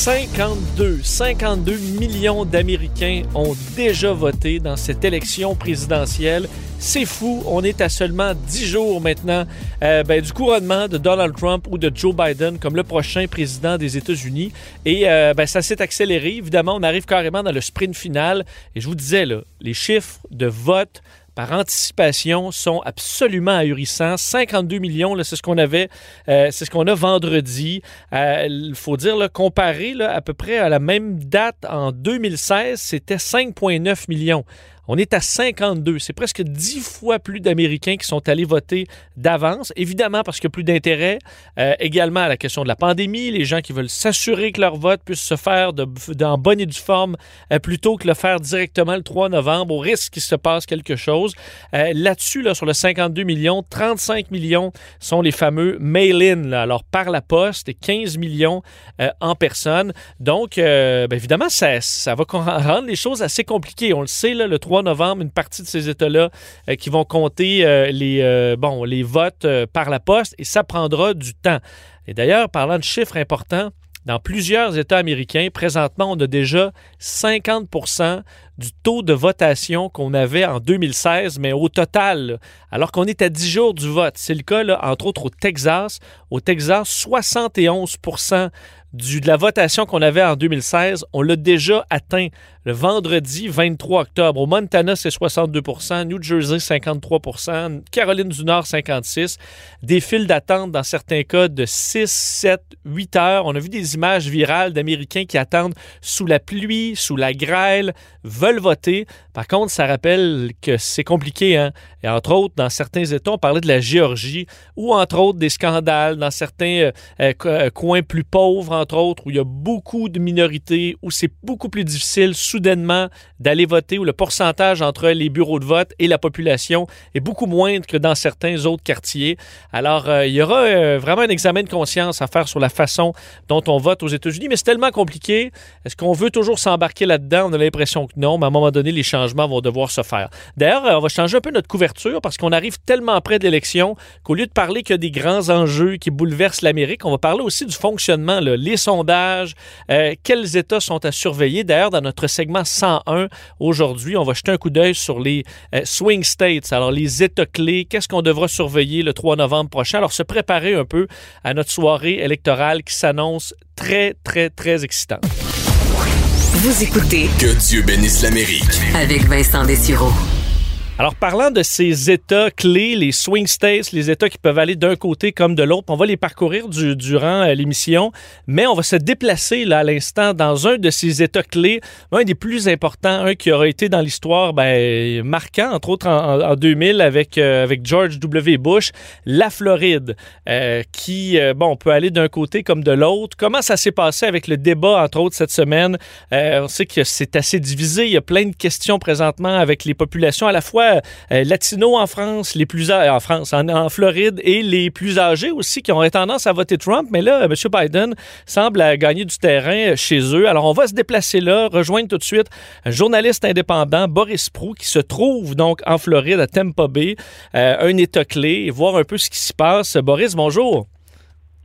52, 52 millions d'Américains ont déjà voté dans cette élection présidentielle. C'est fou, on est à seulement 10 jours maintenant euh, ben, du couronnement de Donald Trump ou de Joe Biden comme le prochain président des États-Unis. Et euh, ben, ça s'est accéléré. Évidemment, on arrive carrément dans le sprint final. Et je vous disais, là, les chiffres de vote par anticipation sont absolument ahurissants. 52 millions, c'est ce qu'on avait, euh, c'est ce qu'on a vendredi. Il faut dire, comparé à peu près à la même date en 2016, c'était 5,9 millions. On est à 52. C'est presque 10 fois plus d'Américains qui sont allés voter d'avance. Évidemment, parce qu'il y a plus d'intérêt. Euh, également à la question de la pandémie, les gens qui veulent s'assurer que leur vote puisse se faire de, en bonne et due forme euh, plutôt que le faire directement le 3 novembre au risque qu'il se passe quelque chose. Euh, là-dessus, là, sur le 52 millions, 35 millions sont les fameux mail-in, alors par la poste, et 15 millions en personne. Donc, ben, évidemment, ça, ça va rendre les choses assez compliquées. On le sait, là, le 3 novembre, une partie de ces États-là euh, qui vont compter euh, les, euh, bon, les votes par la poste et ça prendra du temps. Et d'ailleurs, parlant de chiffres importants, dans plusieurs États américains, présentement, on a déjà 50% du taux de votation qu'on avait en 2016, mais au total, alors qu'on est à 10 jours du vote. C'est le cas, entre autres, au Texas. Au Texas, 71 du, de la votation qu'on avait en 2016, on l'a déjà atteint le vendredi 23 octobre. Au Montana, c'est 62% New Jersey, 53 Caroline du Nord, 56 Des files d'attente dans certains cas de 6, 7, 8 heures. On a vu des images virales d'Américains qui attendent sous la pluie, sous la grêle, veulent voter. Par contre, ça rappelle que c'est compliqué. Hein? Et entre autres, dans certains États, on parlait de la Géorgie ou entre autres des scandales dans certains euh, euh, coins plus pauvres entre autres, où il y a beaucoup de minorités, où c'est beaucoup plus difficile soudainement d'aller voter, où le pourcentage entre les bureaux de vote et la population est beaucoup moindre que dans certains autres quartiers. Alors, euh, il y aura euh, vraiment un examen de conscience à faire sur la façon dont on vote aux États-Unis, mais c'est tellement compliqué. Est-ce qu'on veut toujours s'embarquer là-dedans? On a l'impression que non, mais à un moment donné, les changements vont devoir se faire. D'ailleurs, euh, on va changer un peu notre couverture parce qu'on arrive tellement près de qu'au lieu de parler que des grands enjeux qui bouleversent l'Amérique, on va parler aussi du fonctionnement, les sondages, quels États sont à surveiller. D'ailleurs, dans notre segment 101 aujourd'hui, on va jeter un coup d'œil sur les euh, swing states, alors les États clés, qu'est-ce qu'on devra surveiller le 3 novembre prochain? Alors, se préparer un peu à notre soirée électorale qui s'annonce très, très, très excitante. Vous écoutez Que Dieu bénisse l'Amérique avec Vincent Dessureau. Alors, parlant de ces États clés, les swing states, les États qui peuvent aller d'un côté comme de l'autre, on va les parcourir durant euh, l'émission, mais on va se déplacer là à l'instant dans un de ces États clés, un des plus importants, un qui aura été dans l'histoire ben, marquant, entre autres en, 2000 avec, euh, avec George W. Bush, la Floride, euh, qui, bon, on peut aller d'un côté comme de l'autre. Comment ça s'est passé avec le débat, entre autres, cette semaine? on sait que c'est assez divisé, il y a plein de questions présentement avec les populations à la fois euh, latinos en France, les plus en France, en, Floride et les plus âgés aussi qui ont tendance à voter Trump. Mais là, M. Biden semble gagner du terrain chez eux. Alors, on va se déplacer là, rejoindre tout de suite un journaliste indépendant, Boris Prou, qui se trouve donc en Floride, à Tampa Bay, euh, un État clé, et voir un peu ce qui se passe. Boris, bonjour.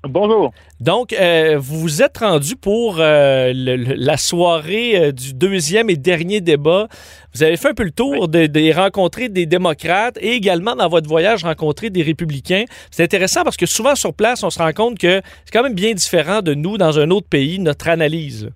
Bonjour. Donc, euh, vous vous êtes rendu pour euh, la soirée euh, du deuxième et dernier débat. Vous avez fait un peu le tour de, rencontrer des démocrates et également dans votre voyage rencontrer des républicains. C'est intéressant parce que souvent sur place, on se rend compte que c'est quand même bien différent de nous dans un autre pays, notre analyse.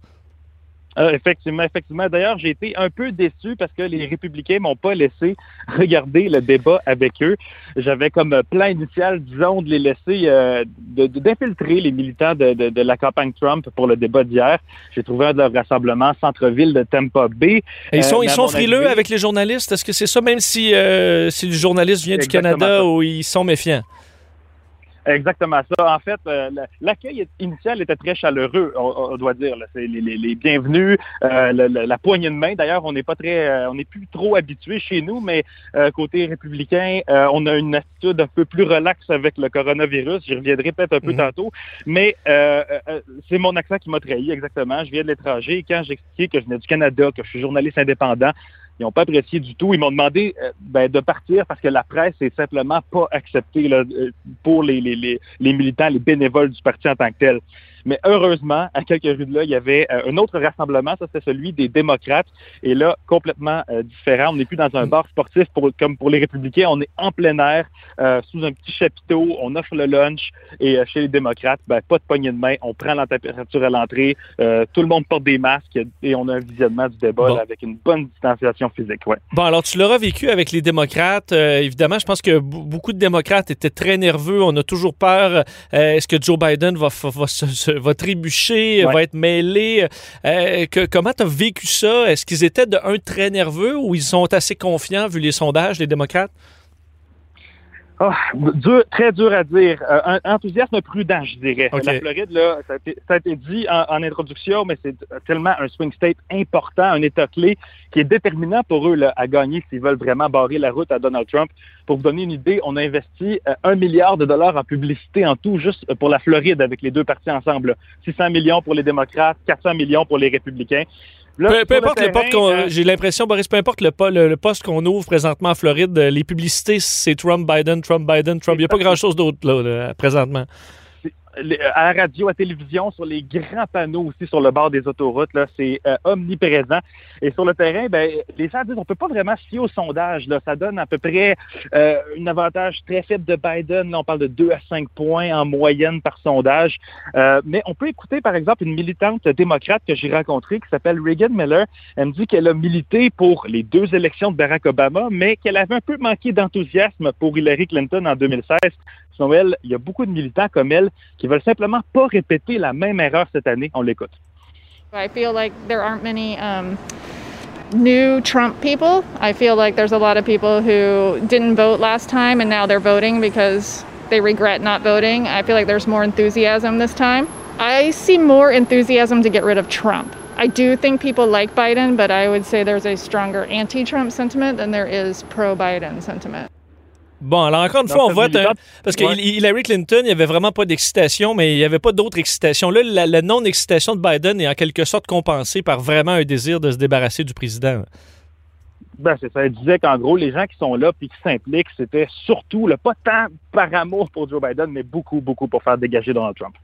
Euh, effectivement, effectivement. D'ailleurs, j'ai été un peu déçu parce que les républicains m'ont pas laissé regarder le débat avec eux. J'avais comme plan initial, disons, de les laisser, euh, d'infiltrer les militants de, la campagne Trump pour le débat d'hier. J'ai trouvé un de leurs rassemblements centre-ville de Tampa Bay. ils sont, euh, ils sont frileux avec les journalistes? Est-ce que c'est ça, même si, si le journaliste vient du Canada ou ils sont méfiants? Exactement ça. En fait, euh, la- l'accueil initial était très chaleureux, on, on doit dire. là. C'est les, les- les bienvenus, euh, la poignée de main. D'ailleurs, on n'est pas très, euh, on n'est plus trop habitué chez nous, mais côté républicain, on a une attitude un peu plus relaxe avec le coronavirus. J'y reviendrai peut-être un peu Mhm. tantôt, mais c'est mon accent qui m'a trahi exactement. Je viens de l'étranger. Quand j'ai expliqué que je venais du Canada, que je suis journaliste indépendant, ils n'ont pas apprécié du tout. Ils m'ont demandé euh, ben, de partir parce que la presse est simplement pas acceptée euh, pour les, les, les militants, les bénévoles du parti en tant que tel. Mais heureusement, à quelques rues de là, il y avait euh, un autre rassemblement, ça c'était celui des démocrates. Et là, complètement euh, différent. On n'est plus dans un bar sportif pour, comme pour les républicains. On est en plein air, euh, sous un petit chapiteau. On offre le lunch. Et euh, chez les démocrates, ben, pas de poignée de main. On prend la température à l'entrée. Euh, tout le monde porte des masques et on a un visionnement du débat Bon. là, avec une bonne distanciation physique. Ouais. Bon, alors tu l'auras vécu avec les démocrates. Évidemment, je pense que beaucoup de démocrates étaient très nerveux. On a toujours peur. Est-ce que Joe Biden va, va, se- se- va trébucher, Ouais. va être mêlé? Euh, que- comment tu as vécu ça? Est-ce qu'ils étaient de un très nerveux ou ils sont assez confiants vu les sondages, les démocrates? Ah, dur, très dur à dire. Euh, un enthousiasme prudent, je dirais. La Floride, là, ça a été, ça a été dit en, en introduction, mais c'est tellement un swing state important, un État clé qui est déterminant pour eux là, à gagner s'ils veulent vraiment barrer la route à Donald Trump. Pour vous donner une idée, on a investi euh, un milliard de dollars en publicité en tout, juste pour la Floride avec les deux partis ensemble. là. 600 millions pour les démocrates, 400 millions pour les républicains. Là, Peu, importe le, terrain, poste qu'on- euh, j'ai l'impression, Boris, peu importe le, po- le- le poste qu'on ouvre présentement en Floride, euh, les publicités, c'est Trump, Biden, Trump, Biden, Trump. Il n'y a pas grand-chose d'autre là, là, présentement. Les- à la radio, à la télévision, sur les grands panneaux aussi sur le bord des autoroutes, là, c'est euh, omniprésent. Et sur le terrain, ben, les gens disent on peut pas vraiment se fier au sondage. Là. Ça donne à peu près euh, un avantage très faible de Biden. Là, on parle de 2 à 5 points en moyenne par sondage. Euh, mais on peut écouter, par exemple, une militante démocrate que j'ai rencontrée qui s'appelle Reagan Miller. Elle me dit qu'elle a milité pour les deux élections de Barack Obama, mais qu'elle avait un peu manqué d'enthousiasme pour Hillary Clinton en 2016. Il y a beaucoup de militants comme elle qui veulent simplement pas répéter la même erreur cette année. On l'écoute. I feel like there aren't many um, new Trump people. I feel like there's a lot of people who didn't vote last time and now they're voting because they regret not voting. I feel like there's more enthusiasm this time. I see more enthusiasm to get rid of Trump. I do think people like Biden, but I would say there's a stronger anti Trump sentiment than there is pro Biden sentiment. Bon, alors encore une Donc, fois, on vote. militante- hein, parce que Ouais. Hillary Clinton, il n'y avait vraiment pas d'excitation, mais il n'y avait pas d'autre excitation. Là, la, la non-excitation de Biden est en quelque sorte compensée par vraiment un désir de se débarrasser du président. Ben, c'est ça. Elle disait qu'en gros, les gens qui sont là puis qui s'impliquent, c'était surtout, là, pas tant par amour pour Joe Biden, mais beaucoup, beaucoup pour faire dégager Donald Trump.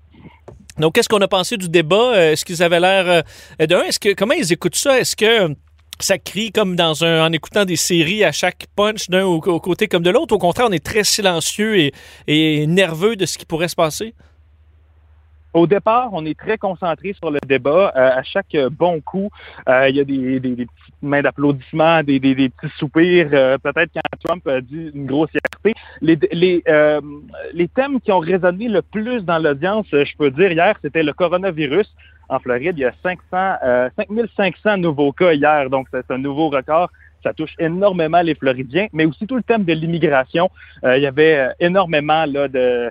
Donc, qu'est-ce qu'on a pensé du débat? Euh, Est-ce qu'ils avaient l'air euh, d'un? Est-ce que comment ils écoutent ça? Est-ce que ça crie comme dans un en écoutant des séries à chaque punch d'un au, côté comme de l'autre? Au contraire, on est très silencieux et, nerveux de ce qui pourrait se passer? Au départ, on est très concentré sur le débat. Euh, à chaque euh, bon coup, euh, il y a des, des- petites mains d'applaudissements, des, petits soupirs. Peut-être quand Trump a dit une grossièreté. Les, les, thèmes qui ont résonné le plus dans l'audience, je peux dire hier, c'était le coronavirus. En Floride, il y a 500, euh, 5500 nouveaux cas hier, donc c'est un nouveau record. Ça touche énormément les Floridiens, mais aussi tout le thème de l'immigration. Euh, il y avait euh, énormément là, de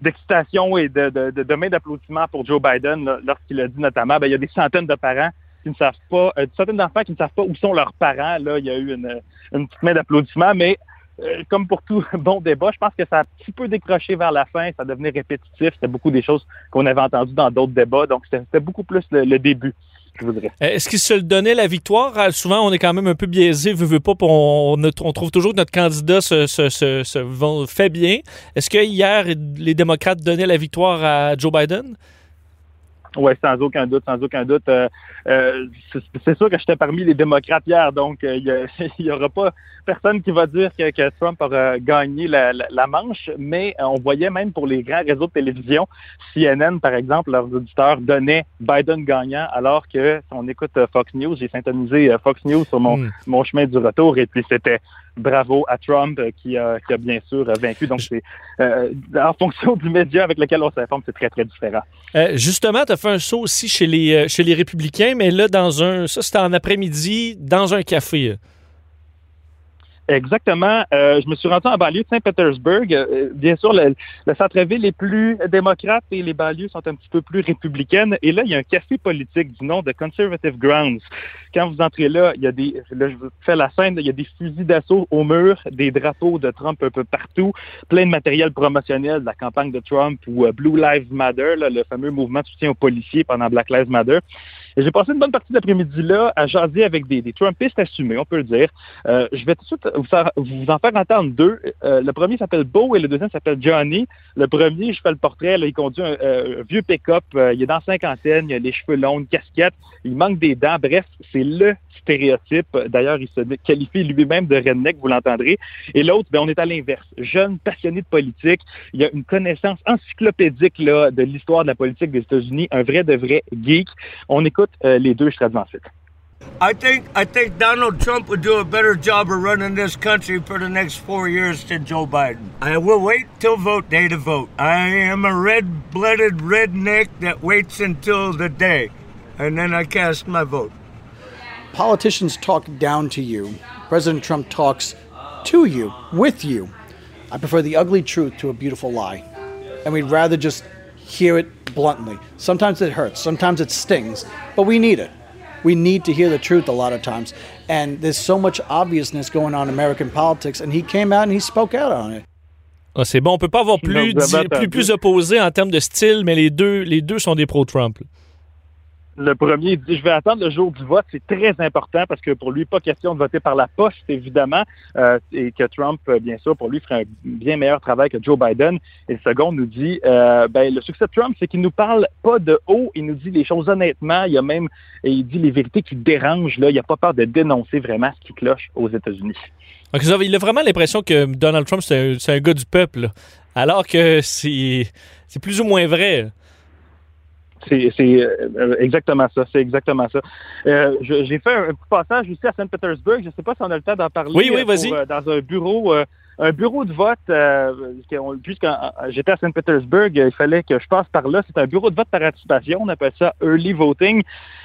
d'excitation et de, de, de, de mains d'applaudissements pour Joe Biden lorsqu'il a dit notamment, ben, il y a des centaines de parents qui ne savent pas, euh, des centaines d'enfants qui ne savent pas où sont leurs parents. Là, il y a eu une, une petite main d'applaudissements, mais euh, comme pour tout bon débat, je pense que ça a un petit peu décroché vers la fin, ça devenait répétitif, c'était beaucoup des choses qu'on avait entendues dans d'autres débats, donc c'était beaucoup plus le, le début, je voudrais. Euh, Est-ce qu'ils se le donnaient la victoire? Euh, Souvent, on est quand même un peu biaisé, veut, veut pas, on, trouve toujours que notre candidat se, se, se, fait bien. Est-ce que hier, les démocrates donnaient la victoire à Joe Biden? Oui, sans aucun doute, sans aucun doute. Euh, euh, c'est- sûr que j'étais parmi les démocrates hier, donc euh, il n'y aura pas personne qui va dire que, que Trump aura gagné la, la- la manche, mais euh, on voyait même pour les grands réseaux de télévision, CNN par exemple, leurs auditeurs donnaient Biden gagnant, alors que si on écoute euh, Fox News, j'ai syntonisé euh, Fox News sur mon, Hmm. mon chemin du retour, et puis c'était bravo à Trump euh, qui a, qui a bien sûr vaincu. Donc c'est euh, en fonction du média avec lequel on s'informe, c'est très très différent. Euh, justement, tu as fait un saut aussi chez les, chez les républicains, mais là, dans un. Ça, c'était en après-midi, dans un café. Exactement. Euh, je me suis rendu en banlieue de Saint-Pétersbourg. Euh, bien sûr, le, le centre-ville est plus démocrate et les banlieues sont un petit peu plus républicaines. Et là, il y a un café politique du nom de Conservative Grounds. Quand vous entrez là, il y a des, là, je vous fais la scène, il y a des fusils d'assaut au mur, des drapeaux de Trump un peu partout, plein de matériel promotionnel de la campagne de Trump ou euh, Blue Lives Matter, là, le fameux mouvement de soutien aux policiers pendant Black Lives Matter. J'ai passé une bonne partie de l'après-midi là à jaser avec des, des Trumpistes assumés, on peut le dire. Euh, je vais tout de suite vous, faire- vous en faire entendre deux. Euh, le premier s'appelle Beau et le deuxième s'appelle Johnny. Le premier, je fais le portrait, là, il conduit un, euh, vieux pick-up, euh, il est dans la cinquantaine, il a les cheveux longs, une casquette, il manque des dents. Bref, c'est le stéréotype. D'ailleurs, il se qualifie lui-même de redneck, vous l'entendrez. Et l'autre, ben, on est à l'inverse. Jeune, passionné de politique, il a une connaissance encyclopédique là, de l'histoire de la politique des États-Unis, un vrai de vrai geek. On écoute euh, les deux, je traduis ensuite. I think I think Donald Trump would do a better job of running this country for the next four years than Joe Biden. I will wait till vote day to vote. I am a red-blooded redneck that waits until the day, and then I cast my vote. Politicians talk down to you. President Trump talks to you, with you. I prefer the ugly truth to a beautiful lie. And we'd rather just hear it bluntly. Sometimes it hurts, sometimes it stings, but we need it. We need to hear the truth a lot of times. And there's so much obviousness going on in American politics, and he came out and he spoke out on it. Ah, c'est bon, on peut pas avoir plus, Non, vous avez di- entendu. plus, plus opposé en termes de style, mais les deux, les deux sont des pro-Trump. Le premier dit je vais attendre le jour du vote, c'est très important parce que pour lui, pas question de voter par la poste, évidemment, euh, et que Trump, euh, bien sûr, pour lui, ferait un bien meilleur travail que Joe Biden. Et le second nous dit euh, ben, le succès de Trump, c'est qu'il nous parle pas de haut, il nous dit les choses honnêtement, il y a même et il dit les vérités qui dérangent, là, il n'y a pas peur de dénoncer vraiment ce qui cloche aux États-Unis. Il a vraiment l'impression que Donald Trump, c'est un, un gars du peuple, alors que c'est plus ou moins vrai. C'est euh, exactement ça, c'est exactement ça. Euh, J'ai fait un, petit passage aussi à Saint-Pétersbourg. Je ne sais pas si on a le temps d'en parler. Oui, oui, euh, vas-y. dans un bureau, un bureau de vote. Euh, Puisque j'étais à Saint-Pétersbourg, il fallait que je passe par là. C'est un bureau de vote par participation. On appelle ça early voting,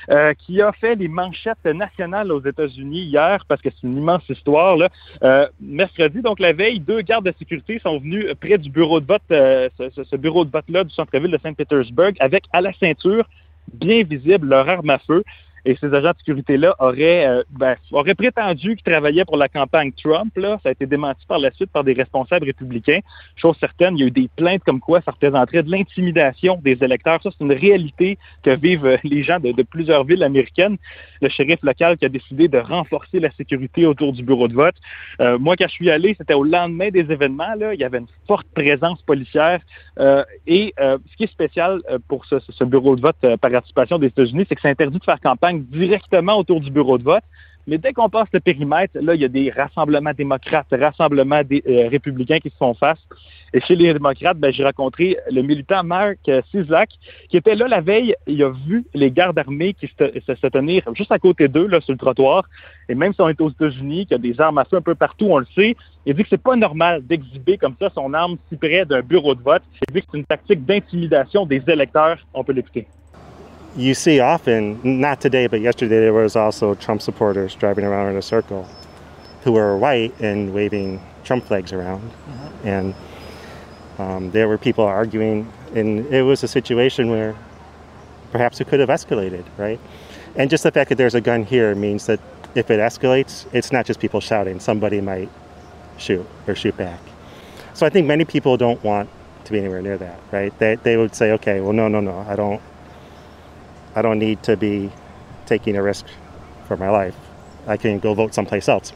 euh, qui a fait les manchettes nationales aux États-Unis hier, parce que c'est une immense histoire. Là. Euh, mercredi, donc la veille, deux gardes de sécurité sont venus près du bureau de vote, euh, ce- ce bureau de vote-là du centre-ville de Saint-Pétersbourg, avec à la ceinture, bien visible, leur arme à feu. Et ces agents de sécurité-là auraient, euh, ben, auraient prétendu qu'ils travaillaient pour la campagne Trump. Là. Ça a été démenti par la suite par des responsables républicains. Chose certaine, il y a eu des plaintes comme quoi ça représenterait de l'intimidation des électeurs. Ça, c'est une réalité que vivent euh, les gens de, plusieurs villes américaines. Le shérif local qui a décidé de renforcer la sécurité autour du bureau de vote. Euh, moi, quand je suis allé, c'était au lendemain des événements. Là. Il y avait une forte présence policière. Euh, et euh, ce qui est spécial pour ce, ce bureau de vote par participation des États-Unis, c'est que c'est interdit de faire campagne directement autour du bureau de vote. Mais dès qu'on passe le périmètre, là, il y a des rassemblements démocrates, rassemblements des, euh, républicains qui se font face. Et chez les démocrates, ben, j'ai rencontré le militant Mark euh, Sislak, qui était là la veille. Il a vu les gardes armés qui se tenir juste à côté d'eux, là, sur le trottoir. Et même si on est aux États-Unis, qu'il y a des armes à feu un peu partout, on le sait, il dit que c'est pas normal d'exhiber comme ça son arme si près d'un bureau de vote. Il dit que c'est une tactique d'intimidation des électeurs. On peut l'écouter. You see often, not today, but yesterday, there was also Trump supporters driving around in a circle who were white and waving Trump flags around. And um, there were people arguing, and it was a situation where perhaps it could have escalated, right? And just the fact that there's a gun here means that if it escalates, it's not just people shouting, somebody might shoot or shoot back. So I think many people don't want to be anywhere near that, right? They, they would say, okay, well, no, no, no, I don't, I don't need to be taking a risk for my life. I can go vote someplace else.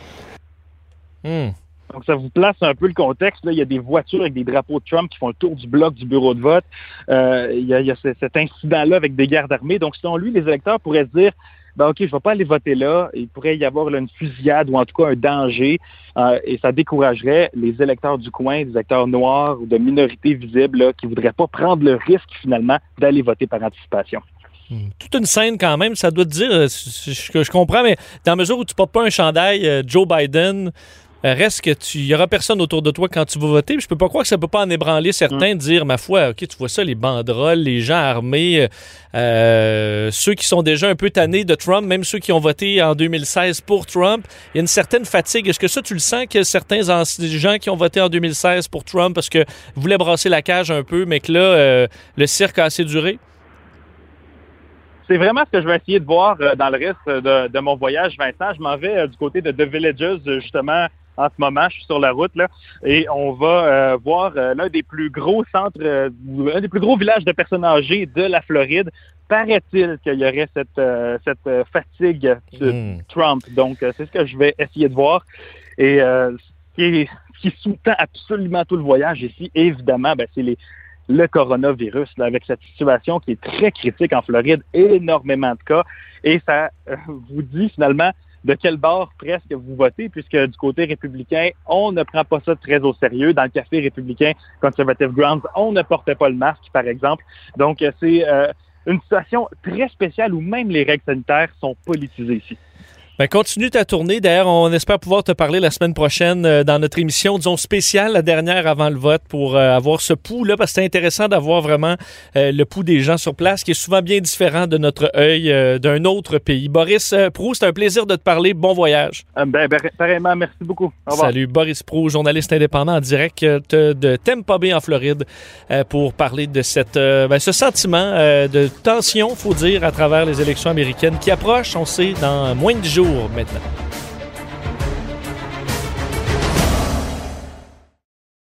Hmm. Donc, ça vous place un peu le contexte. Là. Il y a des voitures avec des drapeaux de Trump qui font le tour du bloc du bureau de vote. Euh, il y a, il y a ce- cet incident-là avec des gardes armés. Donc, selon lui, les électeurs pourraient se dire ben, OK, je ne vais pas aller voter là. Il pourrait y avoir là, une fusillade ou en tout cas un danger. Euh, et ça découragerait les électeurs du coin, des électeurs noirs ou de minorités visibles là, qui ne voudraient pas prendre le risque finalement d'aller voter par anticipation. Toute une scène quand même, ça doit te dire, euh, que je comprends, mais dans la mesure où tu portes pas un chandail euh, Joe Biden, Euh, reste que tu y aura personne autour de toi quand tu vas voter. Puis je peux pas croire que ça peut pas en ébranler certains, de dire ma foi, ok, tu vois ça, les banderoles, les gens armés, euh, ceux qui sont déjà un peu tannés de Trump, même ceux qui ont voté en 2016 pour Trump, il y a une certaine fatigue. Est-ce que ça, tu le sens que certains gens qui ont voté en 2016 pour Trump parce que voulaient brasser la cage un peu, mais que là, euh, le cirque a assez duré? C'est vraiment ce que je vais essayer de voir euh, dans le reste de, de mon voyage, Vincent. Je m'en vais euh, du côté de The Villages, euh, justement, en ce moment. Je suis sur la route, là, et on va euh, voir euh, l'un des plus gros centres, euh, un des plus gros villages de personnes âgées de la Floride. Paraît-il qu'il y aurait cette, cette fatigue de Mm. Trump. Donc, c'est ce que je vais essayer de voir. Et ce qui, qui sous-tend absolument tout le voyage ici, évidemment, ben, c'est les le coronavirus, là, avec cette situation qui est très critique en Floride, énormément de cas, et ça euh, vous dit finalement de quel bord presque vous votez, puisque du côté républicain, on ne prend pas ça très au sérieux. Dans le café républicain Conservative Grounds, on ne portait pas le masque, par exemple. Donc, euh, c'est euh, une situation très spéciale où même les règles sanitaires sont politisées ici. Ben, continue ta tournée. D'ailleurs, on espère pouvoir te parler la semaine prochaine euh, dans notre émission, disons spéciale, la dernière avant le vote, pour euh, avoir ce pouls-là, parce que c'est intéressant d'avoir vraiment euh, le pouls des gens sur place, qui est souvent bien différent de notre œil euh, d'un autre pays. Boris euh, Prou, c'est un plaisir de te parler. Bon voyage. Euh, ben, ben, pareillement, merci beaucoup. Au revoir. Salut, Boris Prou, journaliste indépendant en direct de Tampa Bay en Floride, pour parler de cette, ben, ce sentiment de tension, faut dire, à travers les élections américaines qui approchent, on sait, dans moins de cool with.